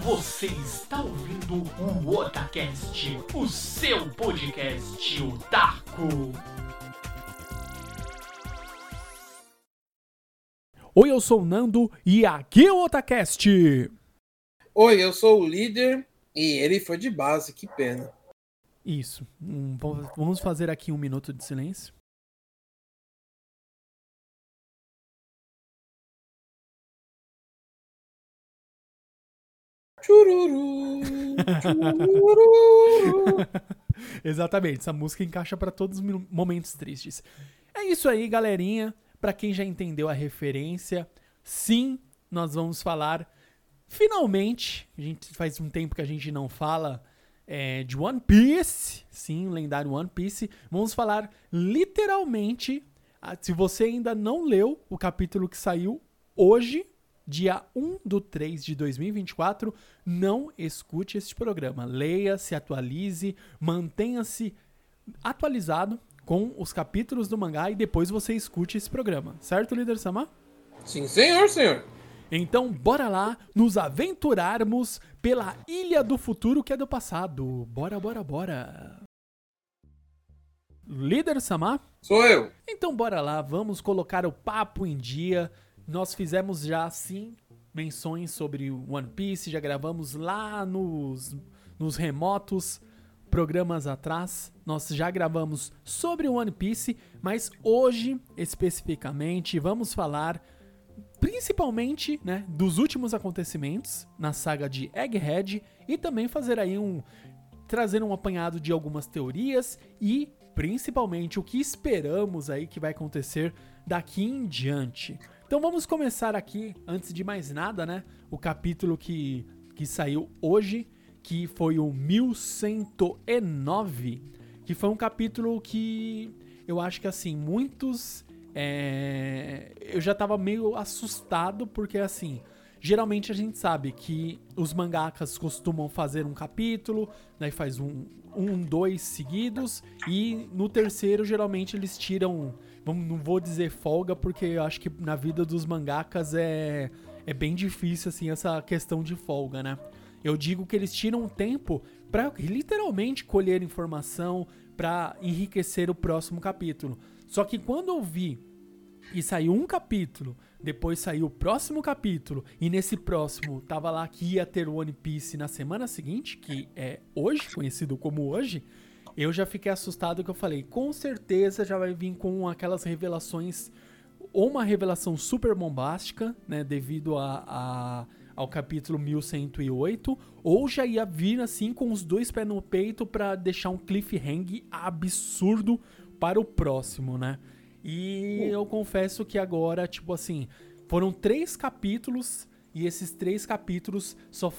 Você está ouvindo o Otacast, o seu podcast otaku. Oi, eu sou o Nando e aqui é o Otacast. Oi, eu sou o líder e ele foi de base, que pena. Isso. Hum, vamos fazer aqui um minuto de silêncio. Exatamente, essa música encaixa para todos os momentos tristes. É isso aí, galerinha. Para quem já entendeu a referência, sim, nós vamos falar finalmente. A gente faz um tempo que a gente não fala é, de One Piece, sim, o lendário One Piece. Vamos falar literalmente. Se você ainda não leu o capítulo que saiu hoje, dia 1 do 3 de 2024, não escute este programa. Leia, se atualize, mantenha-se atualizado com os capítulos do mangá e depois você escute esse programa. Certo, líder Sama? Sim, senhor, senhor. Então, bora lá nos aventurarmos pela Ilha do Futuro que é do passado. Bora, bora, bora. Líder Sama? Sou eu. Então, bora lá, vamos colocar o papo em dia nós fizemos já sim menções sobre One Piece, já gravamos lá nos, nos remotos programas atrás. Nós já gravamos sobre One Piece, mas hoje especificamente vamos falar principalmente, né, dos últimos acontecimentos na saga de Egghead e também fazer aí um trazer um apanhado de algumas teorias e principalmente o que esperamos aí que vai acontecer daqui em diante. Então vamos começar aqui, antes de mais nada, né? O capítulo que, que saiu hoje, que foi o 1109, que foi um capítulo que eu acho que assim, muitos. É, eu já tava meio assustado, porque assim. Geralmente a gente sabe que os mangakas costumam fazer um capítulo, daí faz um, um, dois seguidos, e no terceiro geralmente eles tiram não vou dizer folga, porque eu acho que na vida dos mangakas é, é bem difícil, assim, essa questão de folga, né? Eu digo que eles tiram tempo para literalmente colher informação, para enriquecer o próximo capítulo. Só que quando eu vi e saiu um capítulo, depois saiu o próximo capítulo, e nesse próximo tava lá que ia ter o One Piece na semana seguinte, que é hoje, conhecido como hoje, eu já fiquei assustado que eu falei, com certeza já vai vir com aquelas revelações, ou uma revelação super bombástica, né, devido a, a ao capítulo 1108, ou já ia vir assim com os dois pés no peito para deixar um cliffhanger absurdo para o próximo, né? E eu confesso que agora, tipo assim, foram três capítulos e esses três capítulos só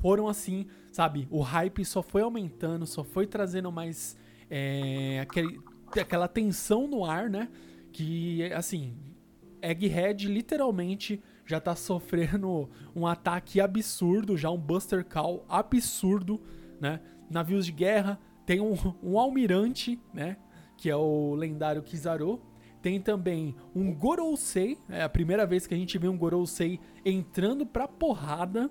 foram assim, sabe? O hype só foi aumentando, só foi trazendo mais é, aquele, aquela tensão no ar, né? Que, assim, Egghead literalmente já tá sofrendo um ataque absurdo, já um Buster Call absurdo, né? Navios de guerra, tem um, um almirante, né? Que é o lendário Kizaru. Tem também um Gorosei, é a primeira vez que a gente vê um Gorosei entrando pra porrada,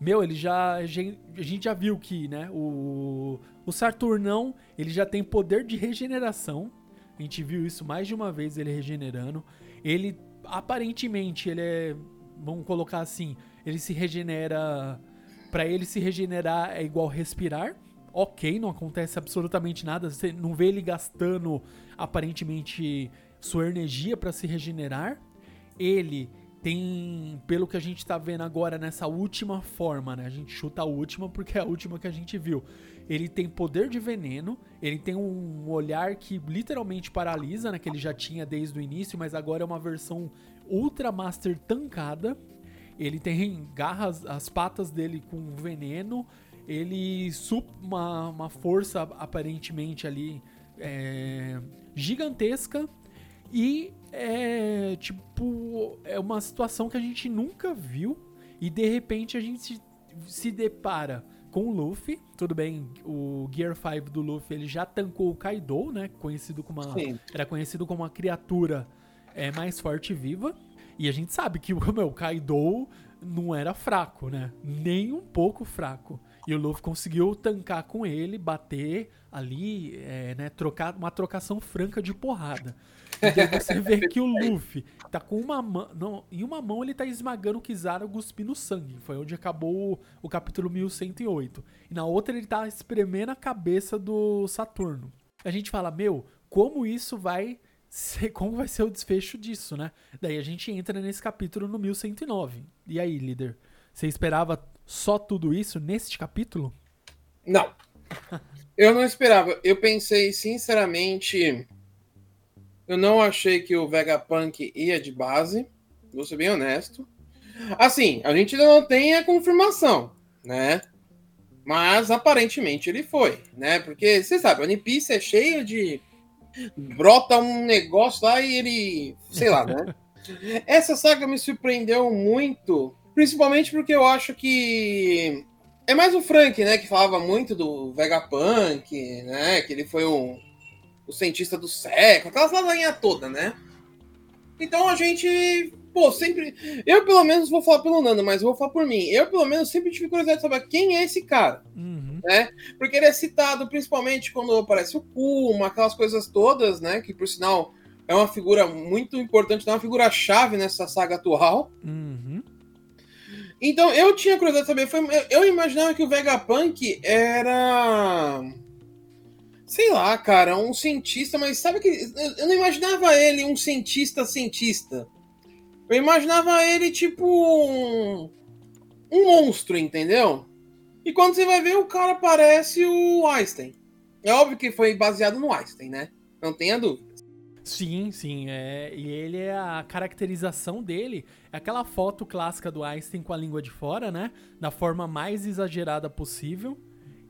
meu, ele já. A gente já viu que, né? O, o Saturnão, ele já tem poder de regeneração. A gente viu isso mais de uma vez ele regenerando. Ele, aparentemente, ele é. Vamos colocar assim: ele se regenera. Para ele se regenerar é igual respirar. Ok, não acontece absolutamente nada. Você não vê ele gastando aparentemente sua energia para se regenerar. Ele tem, pelo que a gente tá vendo agora nessa última forma, né? A gente chuta a última porque é a última que a gente viu. Ele tem poder de veneno, ele tem um olhar que literalmente paralisa, né? Que ele já tinha desde o início, mas agora é uma versão Ultra Master tancada. Ele tem garras, as patas dele com veneno. Ele sup uma, uma força aparentemente ali é, gigantesca. E é tipo, é uma situação que a gente nunca viu e de repente a gente se, se depara com o Luffy. Tudo bem, o Gear 5 do Luffy ele já tancou o Kaido, né? Conhecido como uma, era conhecido como uma criatura é, mais forte e viva. E a gente sabe que meu, o Kaido não era fraco, né? Nem um pouco fraco. E o Luffy conseguiu tancar com ele, bater ali, é, né? Trocar uma trocação franca de porrada. E daí você vê que o Luffy tá com uma mão. Não, em uma mão ele tá esmagando o Kizaru cuspindo sangue. Foi onde acabou o, o capítulo 1108. E na outra ele tá espremendo a cabeça do Saturno. A gente fala, meu, como isso vai ser, como vai ser o desfecho disso, né? Daí a gente entra nesse capítulo no 1109. E aí, líder? Você esperava só tudo isso neste capítulo? Não. Eu não esperava. Eu pensei, sinceramente, eu não achei que o Vegapunk ia de base. Vou ser bem honesto. Assim, a gente ainda não tem a confirmação, né? Mas aparentemente ele foi, né? Porque você sabe, a One Piece é cheia de. Brota um negócio lá e ele. Sei lá, né? Essa saga me surpreendeu muito, principalmente porque eu acho que. É mais o Frank, né? Que falava muito do Vegapunk, né? Que ele foi um, o cientista do século, aquelas lasanha toda, né? Então a gente, pô, sempre. Eu pelo menos vou falar pelo Nando, mas vou falar por mim. Eu pelo menos sempre tive curiosidade de saber quem é esse cara, Uhum. né? Porque ele é citado principalmente quando aparece o Kuma, aquelas coisas todas, né? Que por sinal é uma figura muito importante, é uma figura chave nessa saga atual. Uhum. Então eu tinha curiosidade de saber. Foi, eu, imaginava que o Vegapunk era sei lá, cara, um cientista, mas sabe que eu não imaginava ele um cientista cientista. Eu imaginava ele tipo um, um monstro, entendeu? E quando você vai ver, o cara parece o Einstein. É óbvio que foi baseado no Einstein, né? Não tenha dúvida. Sim, sim. É, e ele é a caracterização dele. É aquela foto clássica do Einstein com a língua de fora, né? Da forma mais exagerada possível.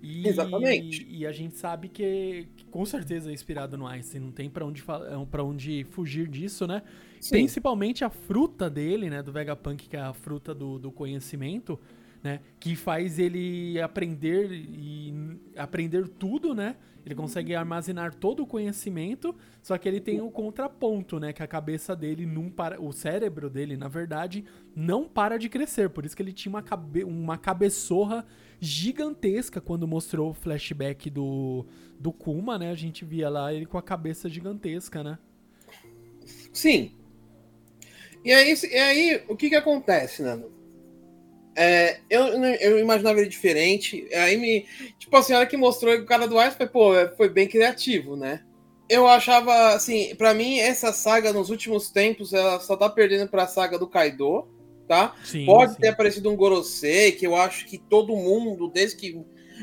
E, Exatamente. E a gente sabe que, que com certeza é inspirado no Einstein. Não tem pra onde, fa- pra onde fugir disso, né? Sim. Principalmente a fruta dele, né? Do Vegapunk, que é a fruta do, do conhecimento, né? Que faz ele aprender e aprender tudo, né? Ele consegue armazenar todo o conhecimento, só que ele tem o contraponto, né? Que a cabeça dele não para. O cérebro dele, na verdade, não para de crescer. Por isso que ele tinha uma, cabe, uma cabeçorra gigantesca quando mostrou o flashback do, do Kuma, né? A gente via lá ele com a cabeça gigantesca, né? Sim. E aí, e aí o que que acontece, Nando? É, eu, eu imaginava ele diferente. Aí me. Tipo assim, a hora que mostrou o cara do Ice, pô, foi bem criativo, né? Eu achava, assim, pra mim, essa saga nos últimos tempos, ela só tá perdendo pra saga do Kaido, tá? Sim, Pode sim. ter aparecido um Gorosei, que eu acho que todo mundo, desde que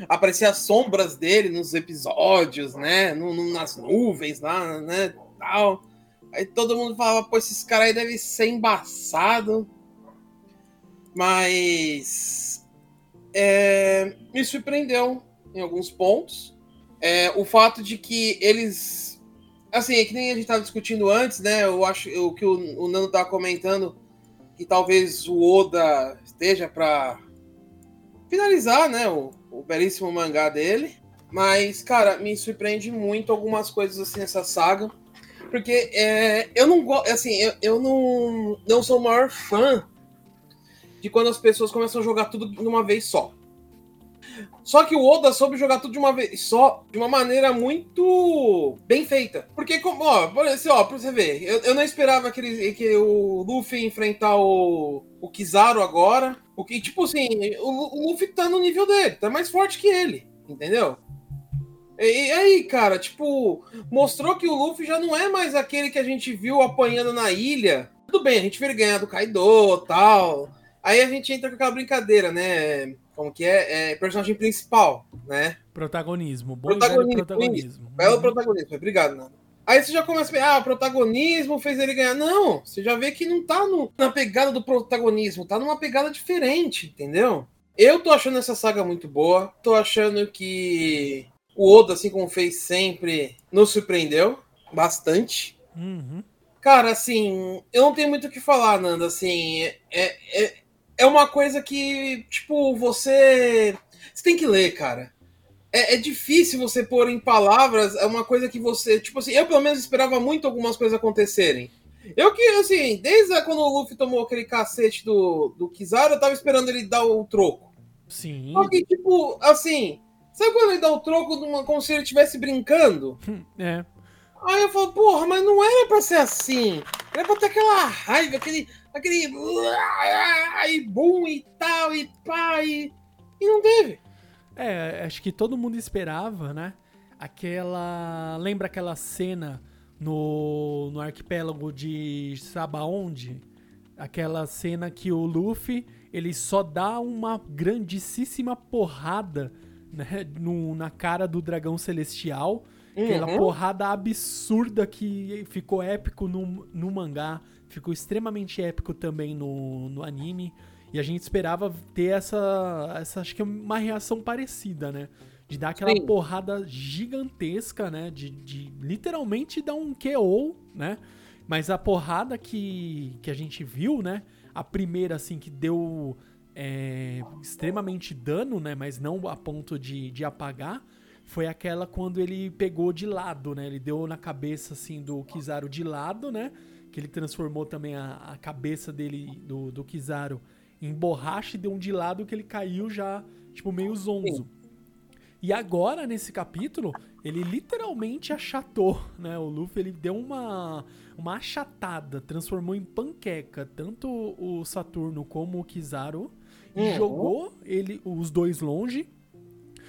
apareciam as sombras dele nos episódios, né? No, no- nas nuvens lá, né? Tal. Aí todo mundo falava, pô, esses caras aí devem ser embaçado. Mas é, me surpreendeu em alguns pontos. É, o fato de que eles. Assim, é que nem a gente estava discutindo antes, né? Eu acho o que o, o Nando tava comentando que talvez o Oda esteja para finalizar, né, o, o belíssimo mangá dele. Mas, cara, me surpreende muito algumas coisas assim nessa saga. Porque é, eu não gosto, assim, eu, eu não, não sou o maior fã de quando as pessoas começam a jogar tudo de uma vez só. Só que o Oda soube jogar tudo de uma vez só, de uma maneira muito bem feita. Porque, ó, por esse, ó, pra você ver, eu, eu não esperava que, ele, que o Luffy enfrentar o, o Kizaru agora. O que, tipo assim, o, o Luffy tá no nível dele, tá mais forte que ele, entendeu? E, e aí, cara, tipo, mostrou que o Luffy já não é mais aquele que a gente viu apanhando na ilha. Tudo bem, a gente viu ele ganhar do Kaido tal. Aí a gente entra com aquela brincadeira, né? Como que é? é personagem principal, né? Protagonismo. Bom Protagonismo, protagonismo. Belo Uhum. protagonismo, obrigado, Nando. Aí você já começa a ver, ah, o protagonismo fez ele ganhar. Não, você já vê que não tá no- na pegada do protagonismo, tá numa pegada diferente, entendeu? Eu tô achando essa saga muito boa, tô achando que o Oda, assim como fez sempre, nos surpreendeu bastante. Uhum. Cara, assim, eu não tenho muito o que falar, Nanda. Assim, é, é, é uma coisa que, tipo, você. Você tem que ler, cara. É, é difícil você pôr em palavras é uma coisa que você. Tipo assim, eu pelo menos esperava muito algumas coisas acontecerem. Eu que, assim, desde quando o Luffy tomou aquele cacete do, do Kizaru, eu tava esperando ele dar o troco. Sim. Só que, tipo, assim, sabe quando ele dá o troco numa, como se ele estivesse brincando? É. Aí eu falo, porra, mas não era pra ser assim. Era pra ter aquela raiva, aquele. Aquele. Aí, bum e tal, e pá, e. E não teve. É, acho que todo mundo esperava, né? Aquela. Lembra aquela cena no, no arquipélago de Sabaonde? Aquela cena que o Luffy ele só dá uma grandíssima porrada né, no, na cara do dragão celestial. Aquela Uhum. porrada absurda que ficou épico no, no mangá, ficou extremamente épico também no, no anime. E a gente esperava ter essa, essa, acho que é uma reação parecida, né? De dar aquela Sim. porrada gigantesca, né? De, de literalmente dar um KO, né? Mas a porrada que, que a gente viu, né? A primeira, assim, que deu é, extremamente dano, né? Mas não a ponto de, de apagar. Foi aquela quando ele pegou de lado, né? Ele deu na cabeça, assim, do Kizaru de lado, né? Que ele transformou também a, a cabeça dele, do, do Kizaru, em borracha e deu um de lado que ele caiu já, tipo, meio zonzo. E agora, nesse capítulo, ele literalmente achatou, né? O Luffy, ele deu uma, uma achatada, transformou em panqueca tanto o Saturno como o Kizaru e Uhum. jogou ele, os dois longe.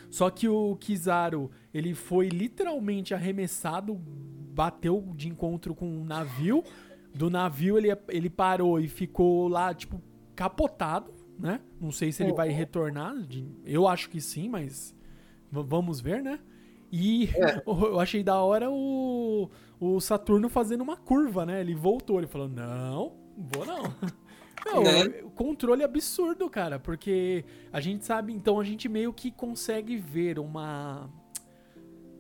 Só que o Kizaru, ele foi literalmente arremessado, bateu de encontro com um navio. Do navio ele, ele parou e ficou lá, tipo, capotado, né? Não sei se ele vai retornar. eu acho que sim, mas vamos ver, né? E eu achei da hora o, o Saturno fazendo uma curva, né? Ele voltou, ele falou: Não, vou não. Não, Né? o controle absurdo, cara, porque a gente sabe, então a gente meio que consegue ver uma.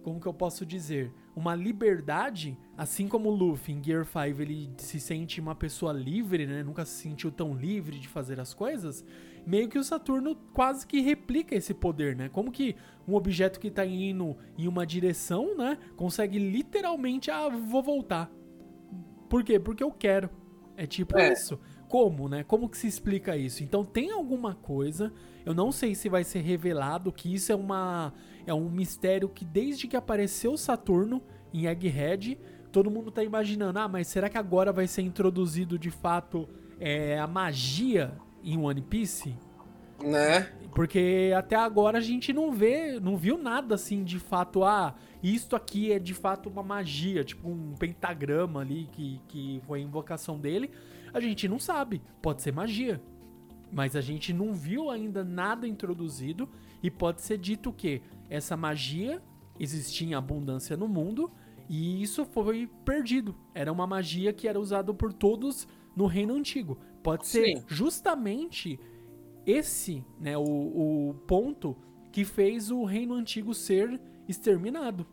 Como que eu posso dizer? Uma liberdade, assim como o Luffy em Gear 5 ele se sente uma pessoa livre, né? Nunca se sentiu tão livre de fazer as coisas. Meio que o Saturno quase que replica esse poder, né? Como que um objeto que tá indo em uma direção, né? Consegue literalmente, ah, vou voltar. Por quê? Porque eu quero. É tipo É. isso. Como, né? Como que se explica isso? Então tem alguma coisa, eu não sei se vai ser revelado que isso é uma é um mistério que desde que apareceu Saturno em Egghead, todo mundo tá imaginando, ah, mas será que agora vai ser introduzido de fato é, a magia em One Piece? Né? Porque até agora a gente não vê, não viu nada assim de fato, ah, isto aqui é de fato uma magia, tipo um pentagrama ali que, que foi a invocação dele. A gente não sabe, pode ser magia. Mas a gente não viu ainda nada introduzido e pode ser dito que essa magia existia em abundância no mundo e isso foi perdido. Era uma magia que era usada por todos no reino antigo. Pode ser Sim. justamente esse, né, o, o ponto que fez o reino antigo ser exterminado.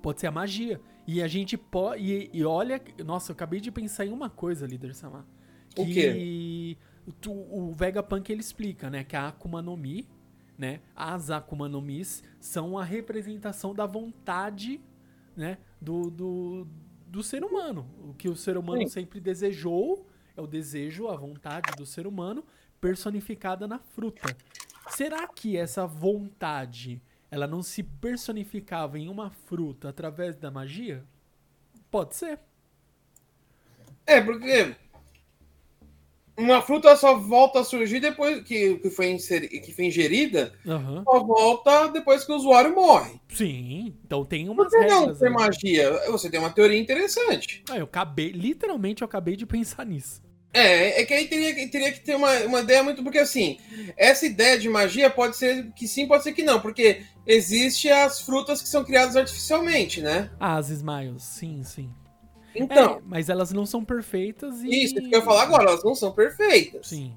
Pode ser a magia. E a gente pode. E, e olha. Nossa, eu acabei de pensar em uma coisa, líder Samar. O Que tu- o Vegapunk ele explica, né? Que a Akuma no Mi, né? As Akuma no Mis são a representação da vontade, né? Do, do, do ser humano. O que o ser humano Sim. sempre desejou é o desejo, a vontade do ser humano personificada na fruta. Será que essa vontade ela não se personificava em uma fruta através da magia? Pode ser. É, porque uma fruta só volta a surgir depois que, que, foi, inseri- que foi ingerida, Aham. só volta depois que o usuário morre. Sim, então tem Por umas que não ter aí. magia? Você tem uma teoria interessante. Ah, eu acabei, literalmente eu acabei de pensar nisso. É, é que aí teria, que- teria que ter uma, uma ideia muito. Porque assim, essa ideia de magia pode ser que sim, pode ser que não. Porque existe as frutas que são criadas artificialmente, né? Ah, as Smiles, sim, sim. Então, É, mas elas não são perfeitas e. isso que eu ia falar agora, elas não são perfeitas. Sim.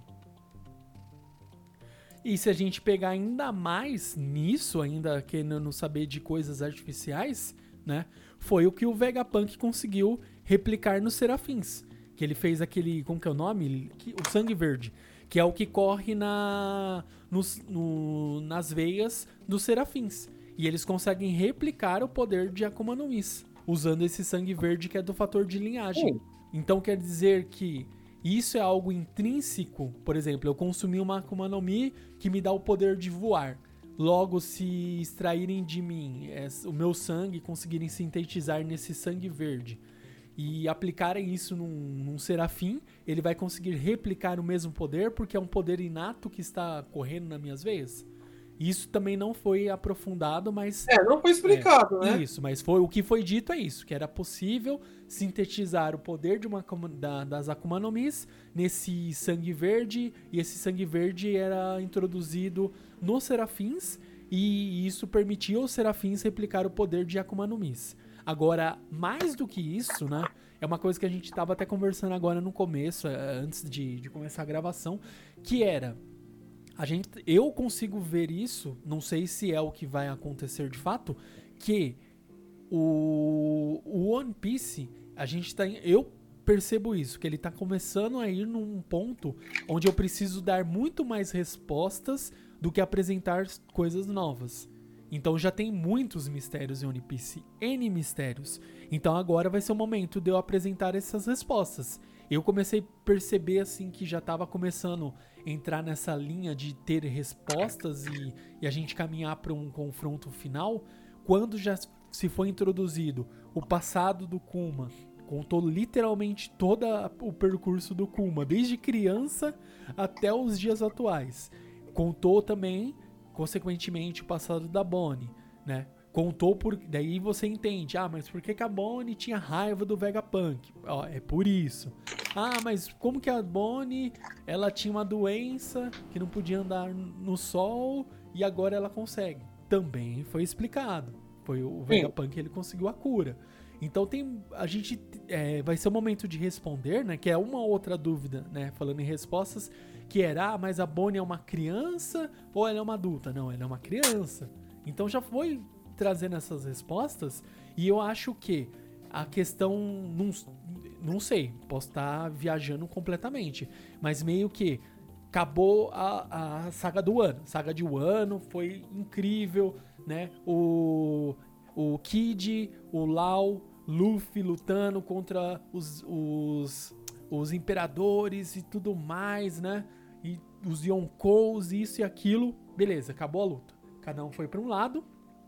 E se a gente pegar ainda mais nisso, ainda querendo saber de coisas artificiais, né? Foi o que o Vegapunk conseguiu replicar nos Serafins. Que ele fez aquele. Como que é o nome? O sangue verde. Que é o que corre na, nos- no- nas veias dos Serafins. E eles conseguem replicar o poder de Akuma no Mis. Usando esse sangue verde que é do fator de linhagem. Sim. Então quer dizer que isso é algo intrínseco. Por exemplo, eu consumi uma Akuma no Mi que me dá o poder de voar. Logo, se extraírem de mim é, o meu sangue, conseguirem sintetizar nesse sangue verde e aplicarem isso num, num serafim, ele vai conseguir replicar o mesmo poder porque é um poder inato que está correndo nas minhas veias. Isso também não foi aprofundado, mas. É, não foi explicado, é, né? Isso, mas foi o que foi dito é isso: que era possível sintetizar o poder de uma, da, das Akuma no Mis nesse sangue verde, e esse sangue verde era introduzido nos serafins, e isso permitia aos serafins replicar o poder de Akuma no Mis. Agora, mais do que isso, né? É uma coisa que a gente estava até conversando agora no começo, é, antes de, de começar a gravação, que era a gente, eu consigo ver isso, não sei se é o que vai acontecer de fato, que o, o One Piece, a gente tá, eu percebo isso, que ele tá começando a ir num ponto onde eu preciso dar muito mais respostas do que apresentar coisas novas. Então já tem muitos mistérios em One Piece, N mistérios. Então agora vai ser o momento de eu apresentar essas respostas. Eu comecei a perceber assim que já estava começando a entrar nessa linha de ter respostas e, e a gente caminhar para um confronto final, quando já se foi introduzido o passado do Kuma, contou literalmente todo o percurso do Kuma, desde criança até os dias atuais. Contou também consequentemente o passado da Bonnie, né? Contou por. Daí você entende, ah, mas por que, que a Bonnie tinha raiva do Vegapunk? Ó, é por isso. Ah, mas como que a Bonnie ela tinha uma doença que não podia andar no sol e agora ela consegue? Também foi explicado. Foi o Vegapunk ele conseguiu a cura. Então tem. A gente. É, vai ser o momento de responder, né? Que é uma outra dúvida, né? Falando em respostas que era, ah, mas a Bonnie é uma criança ou ela é uma adulta? Não, ela é uma criança. Então já foi trazendo essas respostas e eu acho que a questão não, não sei, posso estar viajando completamente, mas meio que acabou a, a saga do ano. Saga de Wano foi incrível, né? O o Kid, o Lau, Luffy lutando contra os, os, os imperadores e tudo mais, né? E os Yonkous, isso e aquilo. Beleza, acabou a luta. Cada um foi para um lado.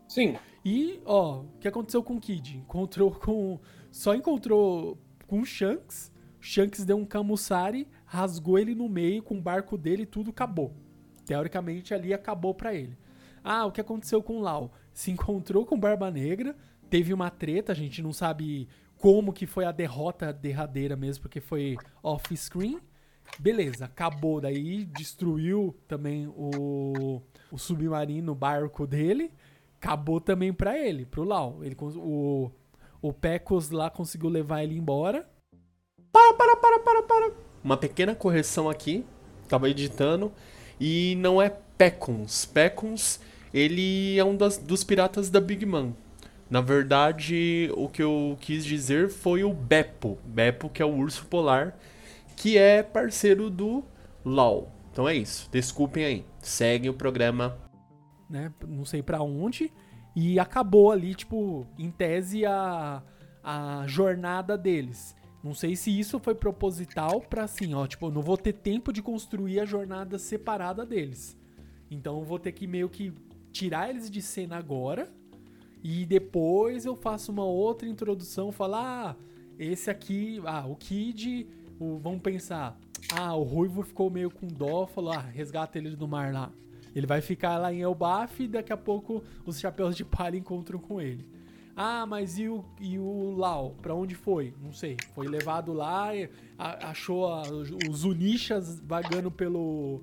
Sim. E, ó, o que aconteceu com o Kid? Encontrou com. Só encontrou com o Shanks. Shanks deu um Kamusari, rasgou ele no meio com o barco dele e tudo acabou. Teoricamente ali acabou para ele. Ah, o que aconteceu com o Lau? Se encontrou com Barba Negra, teve uma treta, a gente não sabe como que foi a derrota derradeira mesmo, porque foi off-screen. Beleza, acabou. Daí destruiu também o, o submarino, barco dele. Acabou também pra ele, pro Lau. Ele, o, o Pecos lá conseguiu levar ele embora. Para, para, para, para, para. Uma pequena correção aqui. Tava editando. E não é Pecons. Pecons, ele é um das, dos piratas da Big Man. Na verdade, o que eu quis dizer foi o Beppo. Beppo, que é o urso polar que é parceiro do LoL. Então é isso. Desculpem aí. Segue o programa. Né? Não sei para onde. E acabou ali, tipo, em tese, a, a jornada deles. Não sei se isso foi proposital para assim, ó, tipo, não vou ter tempo de construir a jornada separada deles. Então eu vou ter que meio que tirar eles de cena agora e depois eu faço uma outra introdução, falar, ah, esse aqui, ah, o Kid o, vamos pensar, ah, o Ruivo ficou meio com dó, falou, ah, resgata ele do mar lá. Ele vai ficar lá em Elbaf e daqui a pouco os chapéus de palha encontram com ele. Ah, mas e o, e o Lau? Pra onde foi? Não sei. Foi levado lá, achou a, os Unixas vagando pelo,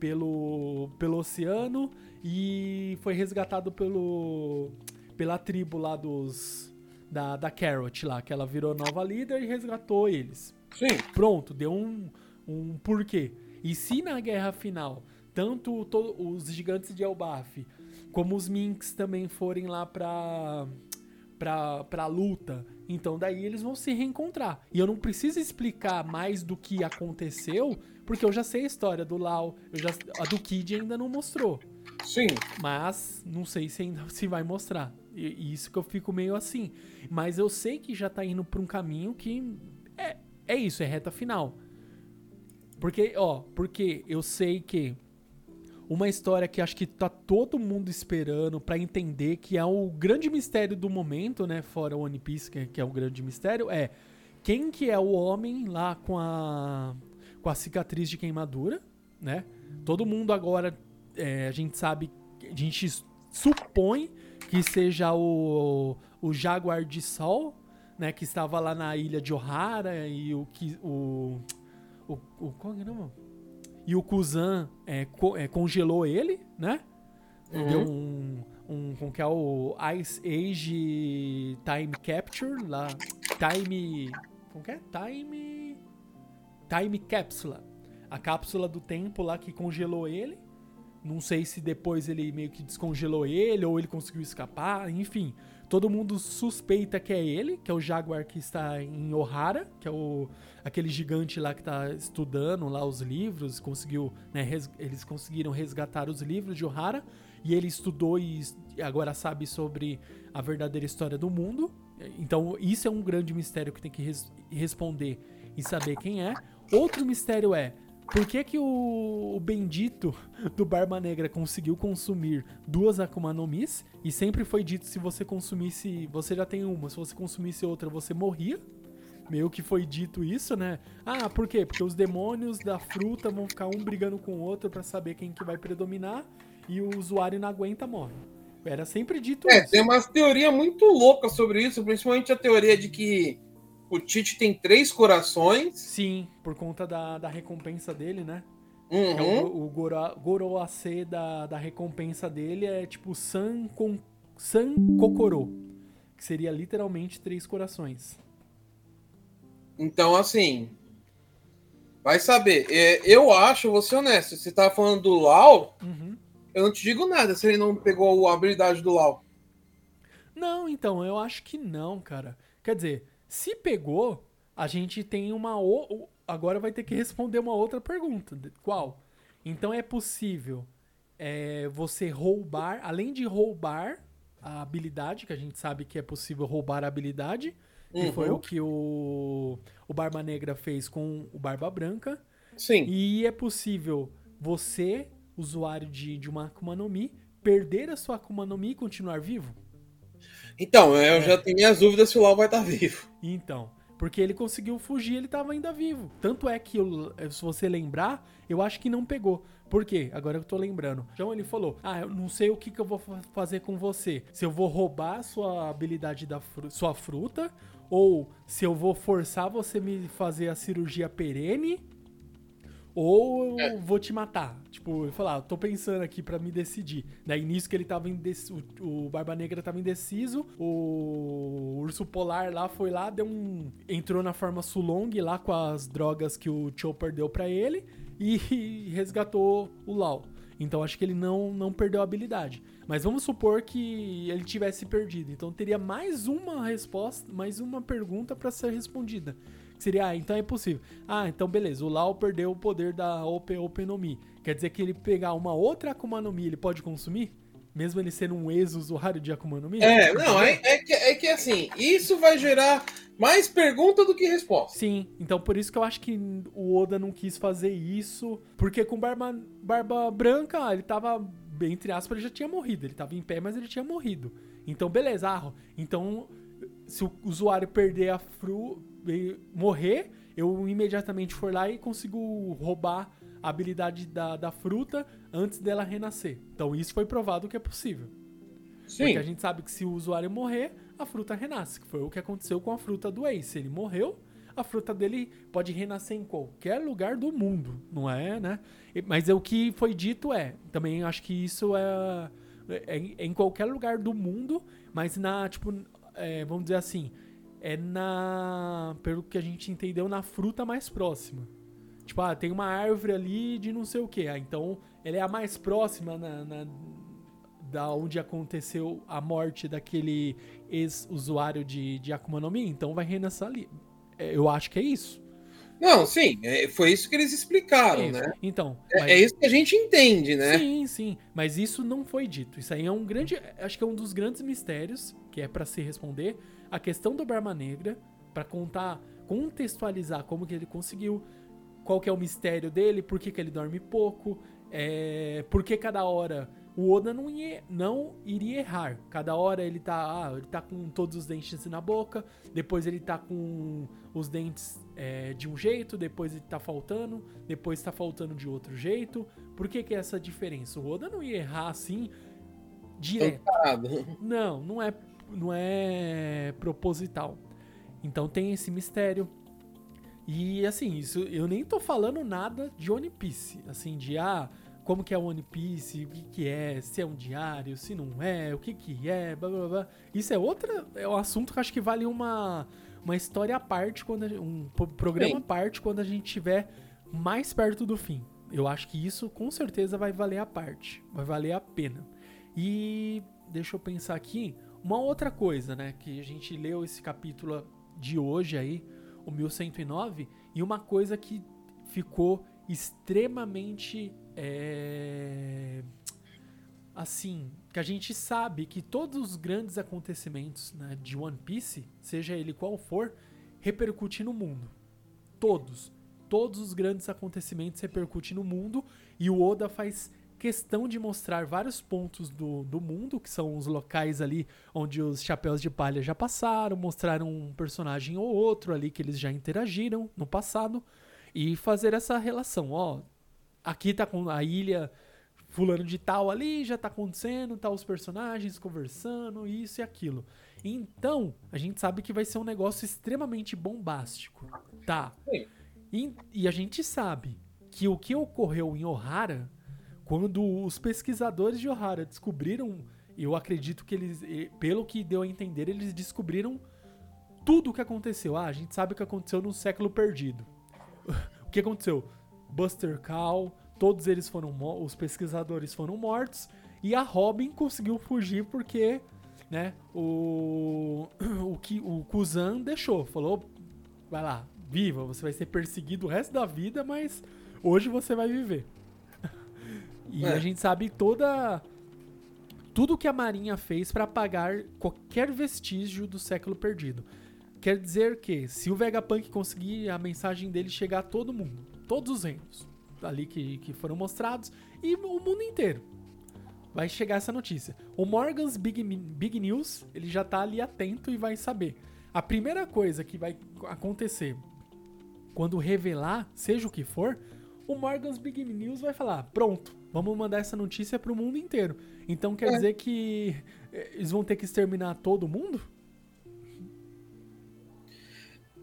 pelo, pelo oceano e foi resgatado pelo, pela tribo lá dos. Da, da Carrot lá, que ela virou nova líder e resgatou eles. Sim. Pronto, deu um, um porquê. E se na guerra final, tanto to, os gigantes de Elbaf como os Minks também forem lá pra, pra, pra luta, então daí eles vão se reencontrar. E eu não preciso explicar mais do que aconteceu, porque eu já sei a história do Lau, eu já, a do Kid ainda não mostrou. Sim. Mas não sei se ainda se vai mostrar. E, e isso que eu fico meio assim. Mas eu sei que já tá indo pra um caminho que é, é isso, é reta final. Porque, ó, porque eu sei que uma história que acho que tá todo mundo esperando pra entender que é o grande mistério do momento, né? Fora o One Piece, que, que é o grande mistério, é quem que é o homem lá com a com a cicatriz de queimadura, né? Todo mundo agora é, a gente sabe, a gente supõe que seja o, o Jaguar de Sol, né? Que estava lá na ilha de Ohara e o que o o, o qual é o? E o Kuzan é, co- é, congelou ele, né? Uhum. Deu um, um. Como que é o Ice Age Time Capture lá. Time. Como que é? Time. Time Capsule. A cápsula do tempo lá que congelou ele. Não sei se depois ele meio que descongelou ele ou ele conseguiu escapar, enfim. Todo mundo suspeita que é ele, que é o Jaguar que está em Ohara, que é o aquele gigante lá que está estudando lá os livros, conseguiu, né, res- eles conseguiram resgatar os livros de Ohara e ele estudou e agora sabe sobre a verdadeira história do mundo. Então, isso é um grande mistério que tem que res- responder e saber quem é. Outro mistério é por que, que o, o bendito do Barba Negra conseguiu consumir duas Akuma no Mis? E sempre foi dito se você consumisse. Você já tem uma, se você consumisse outra, você morria. Meio que foi dito isso, né? Ah, por quê? Porque os demônios da fruta vão ficar um brigando com o outro pra saber quem que vai predominar e o usuário não aguenta, morre. Era sempre dito É, isso. tem umas teorias muito loucas sobre isso, principalmente a teoria de que o Tite tem três corações. Sim, por conta da, da recompensa dele, né? Uhum. é o, o Goro- Goroase da, da recompensa dele é tipo San, Kon, San Kokoro. Que seria literalmente três corações. Então, assim. Vai saber. É, eu acho, vou ser honesto, você tava falando do Lau, Uhum. eu não te digo nada se ele não pegou a habilidade do Lau. Não, então, eu acho que não, cara. Quer dizer, se pegou, a gente tem uma. o- Agora vai ter que responder uma outra pergunta. Qual? Então é possível é, você roubar, além de roubar a habilidade, que a gente sabe que é possível roubar a habilidade, que foi Uhum. o que o, o Barba Negra fez com o Barba Branca. Sim. E é possível você, usuário de, de uma Akuma no Mi, perder a sua Akuma no Mi e continuar vivo? Então, eu já tenho minhas dúvidas se o Lau vai estar vivo. Então, porque ele conseguiu fugir, ele tava ainda vivo. Tanto é que, eu- se você lembrar, eu acho que não pegou. Por quê? Agora eu tô lembrando. Então ele falou: Ah, eu não sei o que, que eu vou fa- fazer com você. Se eu vou roubar sua habilidade da fru- sua fruta, ou se eu vou forçar você me fazer a cirurgia perene, ou eu vou te matar. Tipo, eu falar, ah, tô pensando aqui pra me decidir. Daí nisso que ele tava indeciso, o, Barba Negra tava indeciso, o Urso Polar lá foi lá, deu um. entrou na forma Sulong lá com as drogas que o Chopper deu pra ele e resgatou o Lau. Então acho que ele não, não perdeu a habilidade. Mas vamos supor que ele tivesse perdido. Então teria mais uma resposta, mais uma pergunta pra ser respondida. Seria, ah, então é possível. Ah, então beleza, o Lau perdeu o poder da Open Open no Mi. Quer dizer que ele pegar uma outra Akuma no Mi, ele pode consumir? Mesmo ele sendo um ex-usuário de Akuma no Mi? É, não, é, é que, é que assim, isso vai gerar mais pergunta do que resposta. Sim, então por isso que eu acho que o Oda não quis fazer isso. Porque com Barba, Barba Branca, ele tava, entre aspas, ele já tinha morrido. Ele tava em pé, mas ele tinha morrido. Então, beleza. Ah, então, se o usuário perder a fru. Morrer, eu imediatamente for lá e consigo roubar a habilidade da, da fruta antes dela renascer. Então, isso foi provado que é possível. Sim. Porque a gente sabe que se o usuário morrer, a fruta renasce. Que foi o que aconteceu com a fruta do Ace. Ele morreu, a fruta dele pode renascer em qualquer lugar do mundo, não é, né? Mas é o que foi dito é, também acho que isso é, é, é em qualquer lugar do mundo, mas na, tipo, é, vamos dizer assim, é na, pelo que a gente entendeu, na fruta mais próxima. Tipo, ah, tem uma árvore ali de não sei o que. Ah, então ela é a mais próxima na, na- da onde aconteceu a morte daquele ex-usuário de, de Akuma no Mi. Então vai renascer ali. É, Eu acho que é isso. Não, sim, é- foi isso que eles explicaram, É né? Então. É, mas- é isso que a gente entende, né? Sim, sim. Mas isso não foi dito. Isso aí é um grande. Acho que é um dos grandes mistérios que é pra se responder. A questão do Barba Negra, pra contar contextualizar como que ele conseguiu, qual que é o mistério dele, por que, que ele dorme pouco, é, por que cada hora o Oda não, ia, não iria errar. Cada hora ele tá, ah, ele tá com todos os dentes na boca, depois ele tá com os dentes é, de um jeito, depois ele tá faltando, depois tá faltando de outro jeito. Por que que é essa diferença? O Oda não ia errar assim direto. Não, não é, não é proposital. Então tem esse mistério. E assim, isso eu nem tô falando nada de One Piece, assim, de ah, como que é o One Piece, o que que é, se é um diário, se não é, o que que é, blá blá blá. Isso é outra, é um assunto que acho que vale uma, uma história à parte, quando a, um programa à parte quando a gente estiver mais perto do fim. Eu acho que isso com certeza vai valer a parte, vai valer a pena. E deixa eu pensar aqui, uma outra coisa, né, que a gente leu esse capítulo de hoje aí, o 1109, e uma coisa que ficou extremamente é, assim, que a gente sabe que todos os grandes acontecimentos né, de One Piece, seja ele qual for, repercute no mundo. Todos. Todos os grandes acontecimentos repercutem no mundo e o Oda faz questão de mostrar vários pontos do, do mundo, que são os locais ali onde os chapéus de palha já passaram, mostraram um personagem ou outro ali que eles já interagiram no passado e fazer essa relação. Ó, aqui tá com a ilha fulano de tal ali, já tá acontecendo, tá os personagens conversando, isso e aquilo. Então, a gente sabe que vai ser um negócio extremamente bombástico. Tá. E, e a gente sabe que o que ocorreu em Ohara, quando os pesquisadores de Ohara descobriram, eu acredito que eles, pelo que deu a entender, eles descobriram tudo o que aconteceu. Ah, a gente sabe o que aconteceu no século perdido. o que aconteceu? Buster Call, todos eles foram os pesquisadores foram mortos e a Robin conseguiu fugir porque, né, o o que o Kuzan deixou, falou, vai lá, viva, você vai ser perseguido o resto da vida, mas hoje você vai viver. E é. a gente sabe toda tudo que a Marinha fez para apagar qualquer vestígio do século perdido. Quer dizer que se o Vegapunk conseguir a mensagem dele chegar a todo mundo, todos os reinos ali que, que foram mostrados e o mundo inteiro. Vai chegar essa notícia. O Morgan's Big, Big News, ele já tá ali atento e vai saber. A primeira coisa que vai acontecer quando revelar, seja o que for, o Morgan's Big News vai falar: pronto, vamos mandar essa notícia pro mundo inteiro. Então quer é. dizer que eh, eles vão ter que exterminar todo mundo?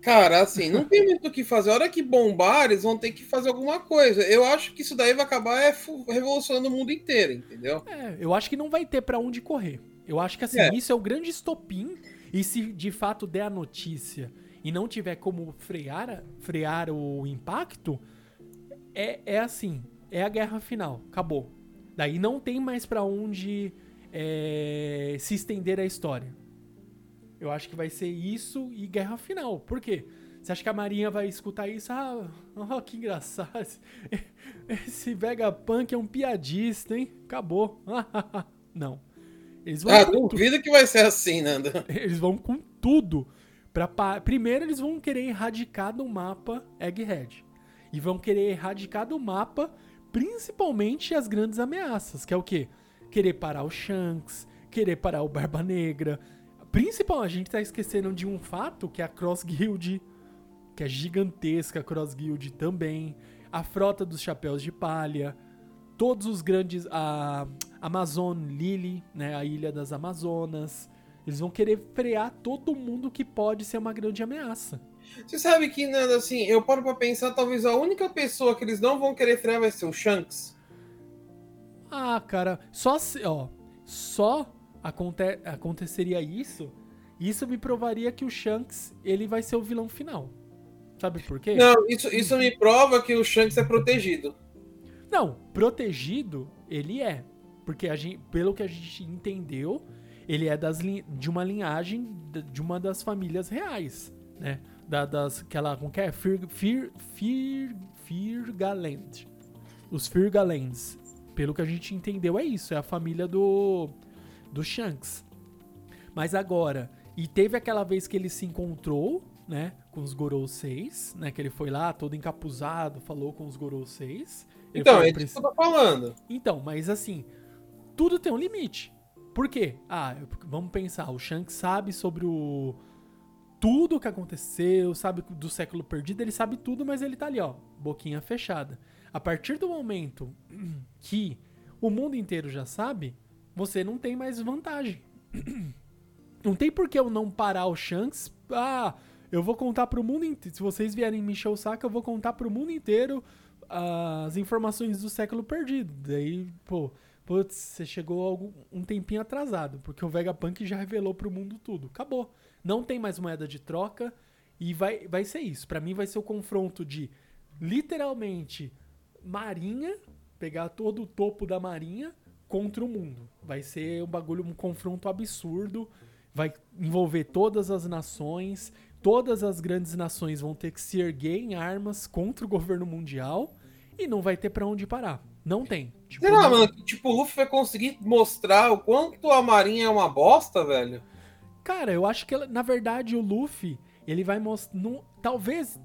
Cara, assim, não tem muito o que fazer. A hora que bombar, eles vão ter que fazer alguma coisa. Eu acho que isso daí vai acabar é, revolucionando o mundo inteiro, entendeu? É, eu acho que não vai ter para onde correr. Eu acho que assim, é. isso é o grande estopim. E se de fato der a notícia e não tiver como frear, frear o impacto, é, é assim, é a guerra final, acabou. Daí não tem mais para onde é, se estender a história. Eu acho que vai ser isso e guerra final. Por quê? Você acha que a Marinha vai escutar isso? Ah, oh, que engraçado. Esse Vegapunk é um piadista, hein? Acabou. Não. Eles vão ah, duvido tu... que vai ser assim, Nanda. Eles vão com tudo. Pra... Primeiro, eles vão querer erradicar do mapa Egghead. E vão querer erradicar do mapa principalmente as grandes ameaças, que é o quê? Querer parar o Shanks, querer parar o Barba Negra, Principal, a gente tá esquecendo de um fato que é a Cross Guild, que é gigantesca a Cross Guild também, a frota dos chapéus de palha, todos os grandes a Amazon Lily, né, a ilha das Amazonas. Eles vão querer frear todo mundo que pode ser uma grande ameaça. Você sabe que, Nando, assim, eu paro pra pensar, talvez a única pessoa que eles não vão querer frear vai ser o Shanks. Ah, cara, só se, ó, só aconte aconteceria isso, isso me provaria que o Shanks ele vai ser o vilão final. Sabe por quê? Não, isso, isso me prova que o Shanks é protegido. Não, protegido ele é. Porque a gente, pelo que a gente entendeu, ele é das, de uma linhagem de uma das famílias reais, né? Da, das, aquela, como que é? Fir, Fir, Fir, Firgaland. Os Firgalands. Pelo que a gente entendeu, é isso. É a família do, do Shanks. Mas agora, e teve aquela vez que ele se encontrou, né, com os Gorou 6, né? Que ele foi lá todo encapuzado, falou com os Gorou 6. Ele Então, é disso que eu tô falando. Então, mas assim, tudo tem um limite. Por quê? Ah, vamos pensar, o Shanks sabe sobre o tudo o que aconteceu, sabe do século perdido, ele sabe tudo, mas ele tá ali, ó, boquinha fechada. A partir do momento que o mundo inteiro já sabe, você não tem mais vantagem. Não tem por que eu não parar o Shanks. Ah, eu vou contar pro mundo inteiro. Se vocês vierem me encher o saco, eu vou contar pro mundo inteiro as informações do século perdido. Daí, pô, putz, você chegou algum, um tempinho atrasado, porque o Vegapunk já revelou pro mundo tudo. Acabou. Não tem mais moeda de troca e vai, vai ser isso. Pra mim vai ser o confronto de literalmente Marinha, pegar todo o topo da Marinha contra o mundo. Vai ser um bagulho, um confronto absurdo. Vai envolver todas as nações. Todas as grandes nações vão ter que se erguer em armas contra o governo mundial. E não vai ter pra onde parar. Não tem. Tipo, Será, não- mano, tipo, o Luffy vai conseguir mostrar o quanto a Marinha é uma bosta, velho? Cara, eu acho que na verdade o Luffy, ele vai mostrar. Talvez.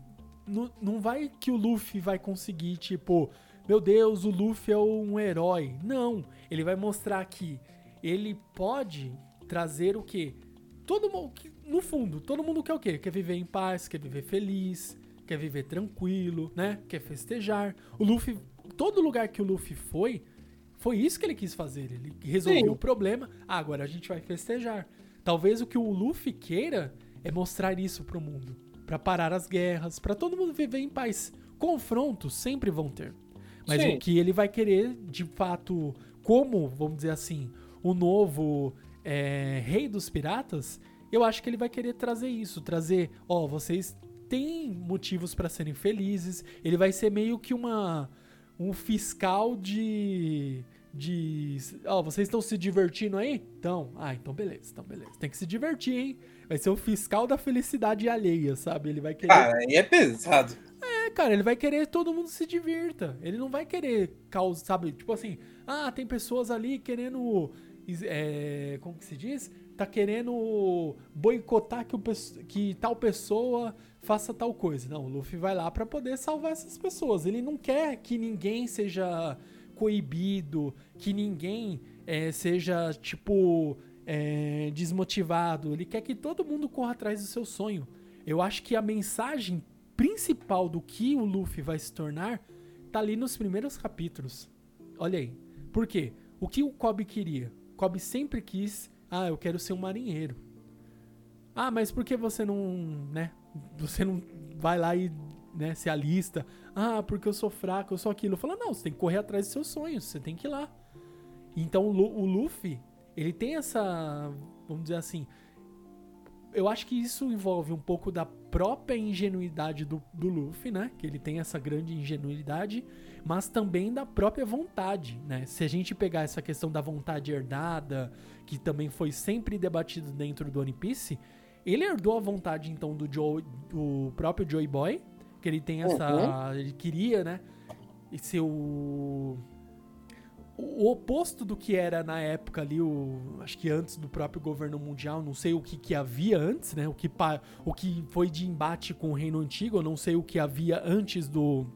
Não, não vai que o Luffy vai conseguir, tipo, meu Deus, o Luffy é um herói. Não. Ele vai mostrar que ele pode trazer o quê? Todo mundo. No fundo, todo mundo quer o quê? Quer viver em paz, quer viver feliz, quer viver tranquilo, né? Quer festejar. O Luffy. Todo lugar que o Luffy foi, foi isso que ele quis fazer. Ele resolveu Sim. o problema. Ah, agora a gente vai festejar. Talvez o que o Luffy queira é mostrar isso pro mundo, Pra parar as guerras, pra todo mundo viver em paz. Confrontos sempre vão ter. Mas Sim. o que ele vai querer, de fato, como, vamos dizer assim, o novo é, rei dos piratas, eu acho que ele vai querer trazer isso, trazer, ó, vocês têm motivos pra serem felizes. Ele vai ser meio que uma um fiscal de de, ó, vocês estão se divertindo aí? Então, ah, então beleza, então beleza. Tem que se divertir, hein? Vai ser o fiscal da felicidade alheia, sabe? Ele vai querer Cara, aí é pesado. é, cara, ele vai querer que todo mundo se divirta. Ele não vai querer causar, sabe? Tipo assim, ah, tem pessoas ali querendo. É, como que se diz? Tá querendo boicotar que, o, que tal pessoa faça tal coisa. Não, o Luffy vai lá pra poder salvar essas pessoas. Ele não quer que ninguém seja coibido, que ninguém é, seja, tipo, é, desmotivado. Ele quer que todo mundo corra atrás do seu sonho. Eu acho que a mensagem principal do que o Luffy vai se tornar tá ali nos primeiros capítulos. Olha aí. Por quê? O que o Kobe queria? Kobe sempre quis, ah, eu quero ser um marinheiro. Ah, mas por que você não, né? Você não vai lá e né, se alista? Ah, porque eu sou fraco, eu sou aquilo. Fala, não, você tem que correr atrás dos seus sonhos, você tem que ir lá. Então o Lu- o Luffy, ele tem essa, vamos dizer assim, eu acho que isso envolve um pouco da própria ingenuidade do, do Luffy, né? Que ele tem essa grande ingenuidade, mas também da própria vontade, né? Se a gente pegar essa questão da vontade herdada, que também foi sempre debatido dentro do One Piece, ele herdou a vontade então do Joe, do próprio Joey Boy, que ele tem essa, ele queria, né? E ser o o oposto do que era na época ali, o, acho que antes do próprio governo mundial, não sei o que, que havia antes, né? O que, pa- o que foi de embate com o reino antigo, eu não sei o que havia antes do,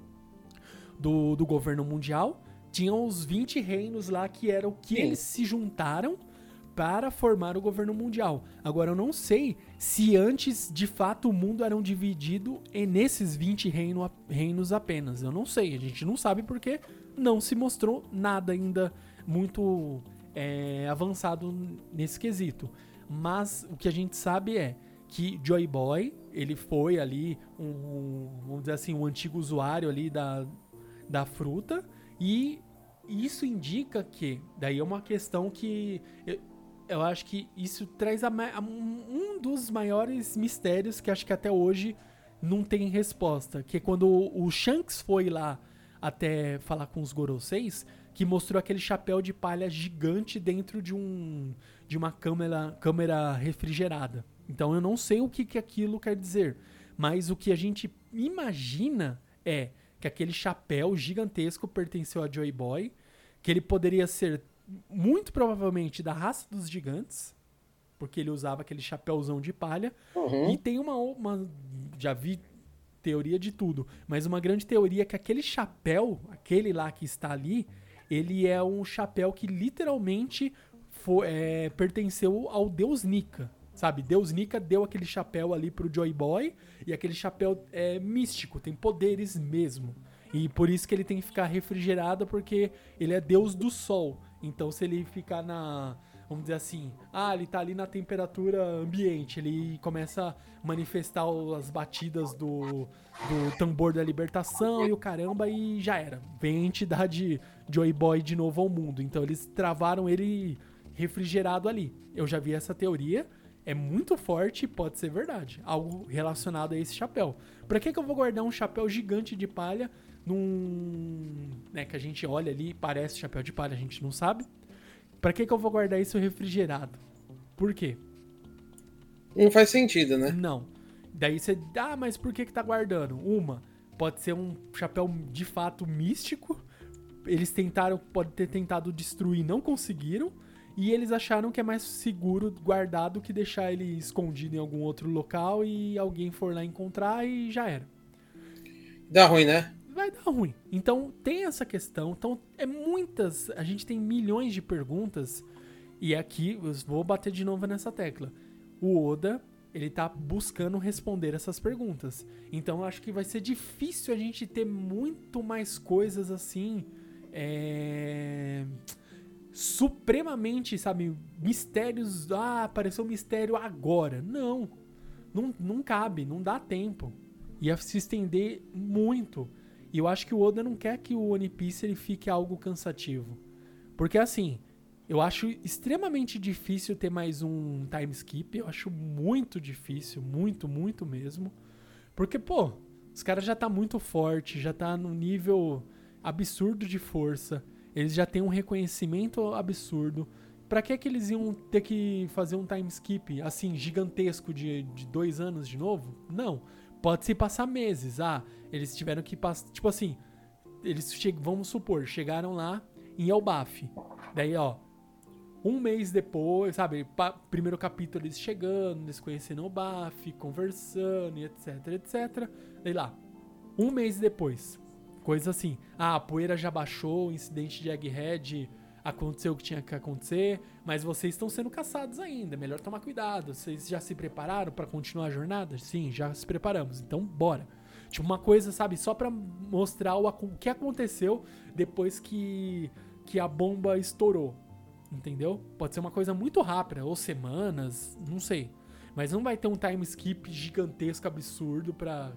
do, do governo mundial. Tinham os 20 reinos lá que eram que Sim. eles se juntaram para formar o governo mundial. Agora eu não sei se antes de fato o mundo era um dividido nesses 20 reino, reinos apenas. Eu não sei, a gente não sabe porque não se mostrou nada ainda muito é, avançado nesse quesito. Mas o que a gente sabe é que Joy Boy, ele foi ali um, vamos dizer assim, um antigo usuário ali da, da fruta e isso indica que, daí é uma questão que eu acho que isso traz a a- um um dos maiores mistérios que acho que até hoje não tem resposta, que é quando o, o Shanks foi lá até falar com os Goroseis, que mostrou aquele chapéu de palha gigante dentro de um de uma câmera, câmera refrigerada. Então eu não sei o que, que aquilo quer dizer, mas o que a gente imagina é que aquele chapéu gigantesco pertenceu a Joy Boy, que ele poderia ser muito provavelmente da raça dos gigantes, porque ele usava aquele chapéuzão de palha. Uhum. E tem uma, uma. Já vi teoria de tudo, mas uma grande teoria é que aquele chapéu, aquele lá que está ali, ele é um chapéu que literalmente fo- é, pertenceu ao deus Nika. Sabe, Deus Nika deu aquele chapéu ali pro Joy Boy e aquele chapéu é místico, tem poderes mesmo. E por isso que ele tem que ficar refrigerado, porque ele é deus do sol. Então se ele ficar na. Vamos dizer assim, ah, ele tá ali na temperatura ambiente, ele começa a manifestar as batidas do, do tambor da libertação e o caramba, e já era. Vem a entidade Joy Boy de novo ao mundo. Então eles travaram ele refrigerado ali. Eu já vi essa teoria. É muito forte e pode ser verdade. Algo relacionado a esse chapéu. Pra que, que eu vou guardar um chapéu gigante de palha num. Né, que a gente olha ali, parece chapéu de palha, a gente não sabe. Pra que, que eu vou guardar isso refrigerado? Por quê? Não faz sentido, né? Não. Daí você. Ah, mas por que, que tá guardando? Uma, pode ser um chapéu de fato místico. Eles tentaram, pode ter tentado destruir, não conseguiram. E eles acharam que é mais seguro guardado que deixar ele escondido em algum outro local e alguém for lá encontrar e já era. Dá ruim, né? Vai dar ruim. Então tem essa questão. Então é muitas. A gente tem milhões de perguntas. E aqui eu vou bater de novo nessa tecla. O Oda, ele tá buscando responder essas perguntas. Então eu acho que vai ser difícil a gente ter muito mais coisas assim. É supremamente, sabe, mistérios. Ah, apareceu um mistério agora. Não. Não, não cabe, não dá tempo. Ia se estender muito. E eu acho que o Oda não quer que o One Piece ele fique algo cansativo. Porque assim, eu acho extremamente difícil ter mais um time skip. Eu acho muito difícil, muito, muito mesmo. Porque, pô, os caras já tá muito forte, já tá num nível absurdo de força. Eles já têm um reconhecimento absurdo. Pra que que eles iam ter que fazer um time skip assim gigantesco de, de dois anos de novo? Não. Pode se passar meses. Ah, eles tiveram que passar. Tipo assim, eles che- vamos supor, chegaram lá em Elbaf. Daí, ó, um mês depois, sabe? primeiro capítulo eles chegando, eles conhecendo o Baf, conversando e etc, etc. Daí lá, um mês depois, coisa assim. Ah, a poeira já baixou, o incidente de Egghead aconteceu o que tinha que acontecer, mas vocês estão sendo caçados ainda, é melhor tomar cuidado. Vocês já se prepararam pra continuar a jornada? Sim, já se preparamos, então bora. Tipo, uma coisa, sabe, só pra mostrar o, o que aconteceu depois que, que a bomba estourou. Entendeu? Pode ser uma coisa muito rápida, ou semanas, não sei. Mas não vai ter um time skip gigantesco, absurdo pra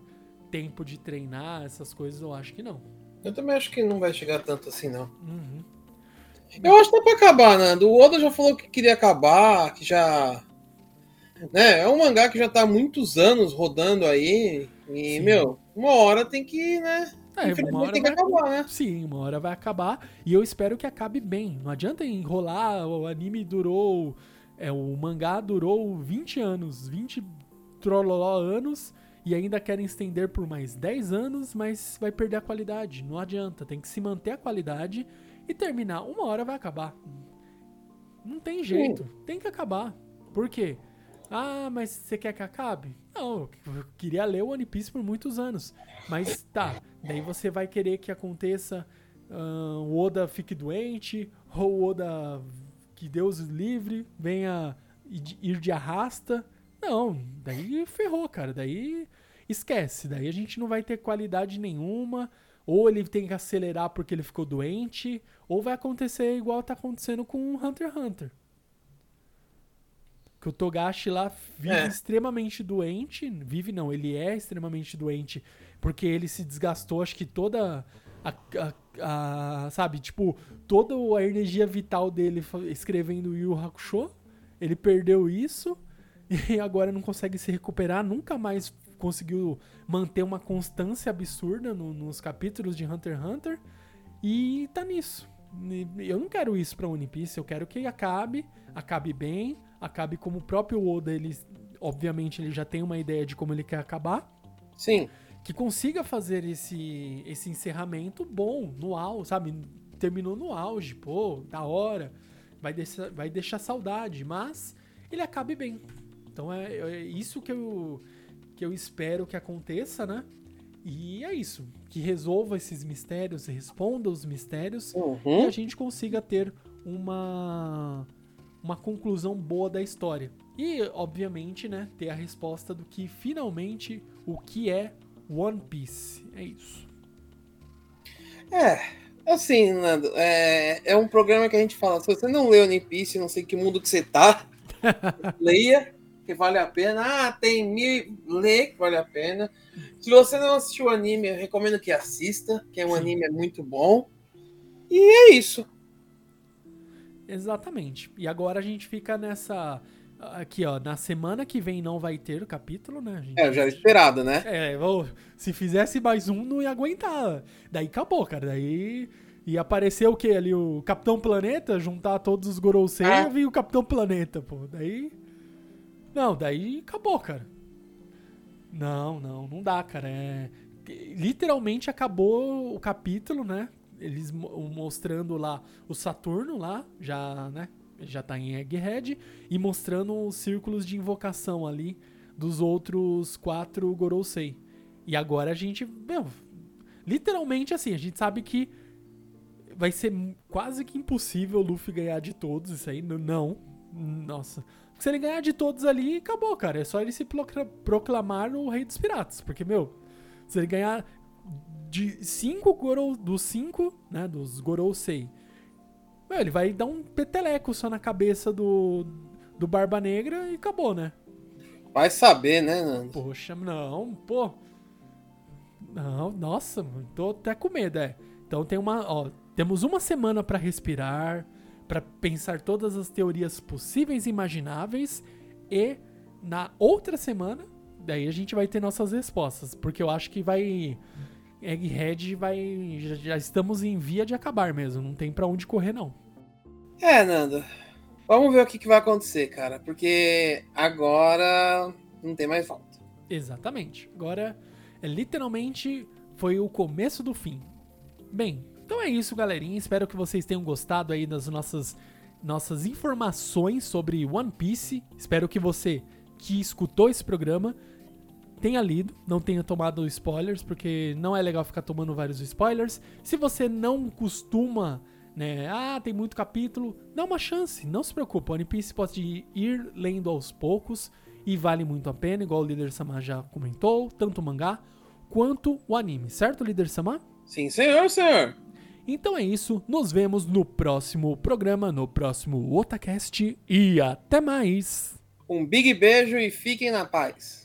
tempo de treinar, essas coisas, eu acho que não. Eu também acho que não vai chegar tanto assim, não. Uhum. Eu acho que dá pra acabar, Nando. O Oda já falou que queria acabar, que já. Né? É um mangá que já tá há muitos anos rodando aí. E, Sim. meu, uma hora tem que, né? É, uma hora tem que vai acabar, né? Sim, uma hora vai acabar e eu espero que acabe bem. Não adianta enrolar, o anime durou. É, o mangá durou 20 anos, 20 trololó anos e ainda querem estender por mais 10 anos, mas vai perder a qualidade. Não adianta, tem que se manter a qualidade e terminar. Uma hora vai acabar. Não tem jeito, tem que acabar. Por quê? Ah, mas você quer que acabe? Não, eu queria ler o One Piece por muitos anos. Mas tá, daí você vai querer que aconteça ah, o Oda fique doente, ou o Oda, que Deus livre, venha ir de arrasta. Não, daí ferrou, cara. Daí esquece. Daí a gente não vai ter qualidade nenhuma. Ou ele tem que acelerar porque ele ficou doente, ou vai acontecer igual tá acontecendo com o Hunter x Hunter. Que o Togashi lá vive É. extremamente doente. Vive não, ele é extremamente doente. Porque ele se desgastou, acho que toda a, a- a- sabe, tipo, toda a energia vital dele escrevendo Yu Hakusho. Ele perdeu isso e agora não consegue se recuperar, nunca mais conseguiu manter uma constância absurda no- nos capítulos de Hunter x Hunter. E tá nisso. Eu não quero isso pra One Piece, eu quero que acabe, acabe bem, acabe como o próprio Oda, ele, obviamente, ele já tem uma ideia de como ele quer acabar Sim. que consiga fazer esse, esse encerramento bom, no auge, sabe? Terminou no auge, pô, da hora. Vai deixar, vai deixar saudade, mas ele acabe bem. Então é, é isso que eu, que eu espero que aconteça, né? E é isso. Que resolva esses mistérios, responda os mistérios Uhum. e a gente consiga ter uma uma conclusão boa da história. E, obviamente, né, ter a resposta do que finalmente o que é One Piece. É isso. É, assim, Nando, é, é um programa que a gente fala, se você não leu One Piece, não sei que mundo que você tá, leia, que vale a pena. Ah, tem mil, lê, que vale a pena. Se você não assistiu o anime, eu recomendo que assista, que é um Sim. anime muito bom. E é isso. Exatamente. E agora a gente fica nessa aqui, ó, na semana que vem não vai ter o capítulo, né? Gente- É, já era esperado, né? É, ô, se fizesse mais um, não ia aguentar. Daí acabou, cara. Daí ia aparecer o que ali? O Capitão Planeta, juntar todos os Gorosei Ah. e o Capitão Planeta, pô. Daí. Não, daí acabou, cara. Não, não, não dá, cara. É... Literalmente acabou o capítulo, né? Eles mo- mostrando lá o Saturno lá, já, né? Já tá em Egghead, e mostrando os círculos de invocação ali dos outros quatro Gorosei. E agora a gente, meu, literalmente assim, a gente sabe que vai ser quase que impossível o Luffy ganhar de todos, isso aí, não. Nossa. Se ele ganhar de todos ali, acabou, cara. É só ele se procla- proclamar o rei dos piratas. Porque, meu, se ele ganhar de cinco Gorou, dos cinco, né, dos Gorosei, meu, ele vai dar um peteleco só na cabeça do, do Barba Negra e acabou, né? Vai saber, né, Nando? Poxa, não, pô. Não, nossa, tô até com medo, é. Então tem uma, ó, temos uma semana pra respirar, pra pensar todas as teorias possíveis e imagináveis e na outra semana, daí a gente vai ter nossas respostas, porque eu acho que vai Egghead vai já, já estamos em via de acabar mesmo, não tem pra onde correr não. É, Nando. Vamos ver o que, que vai acontecer, cara. Porque agora não tem mais volta. Exatamente. Agora, é, literalmente, foi o começo do fim. Bem, então é isso, galerinha. Espero que vocês tenham gostado aí das nossas, nossas informações sobre One Piece. Espero que você que escutou esse programa tenha lido, não tenha tomado spoilers, porque não é legal ficar tomando vários spoilers. Se você não costuma, né, ah, tem muito capítulo, dá uma chance, não se preocupe. One Piece pode ir lendo aos poucos e vale muito a pena, igual o Líder Sama já comentou, tanto o mangá quanto o anime, certo, Líder Sama? Sim, senhor, senhor. Então é isso, nos vemos no próximo programa, no próximo Otacast e até mais! Um big beijo e fiquem na paz.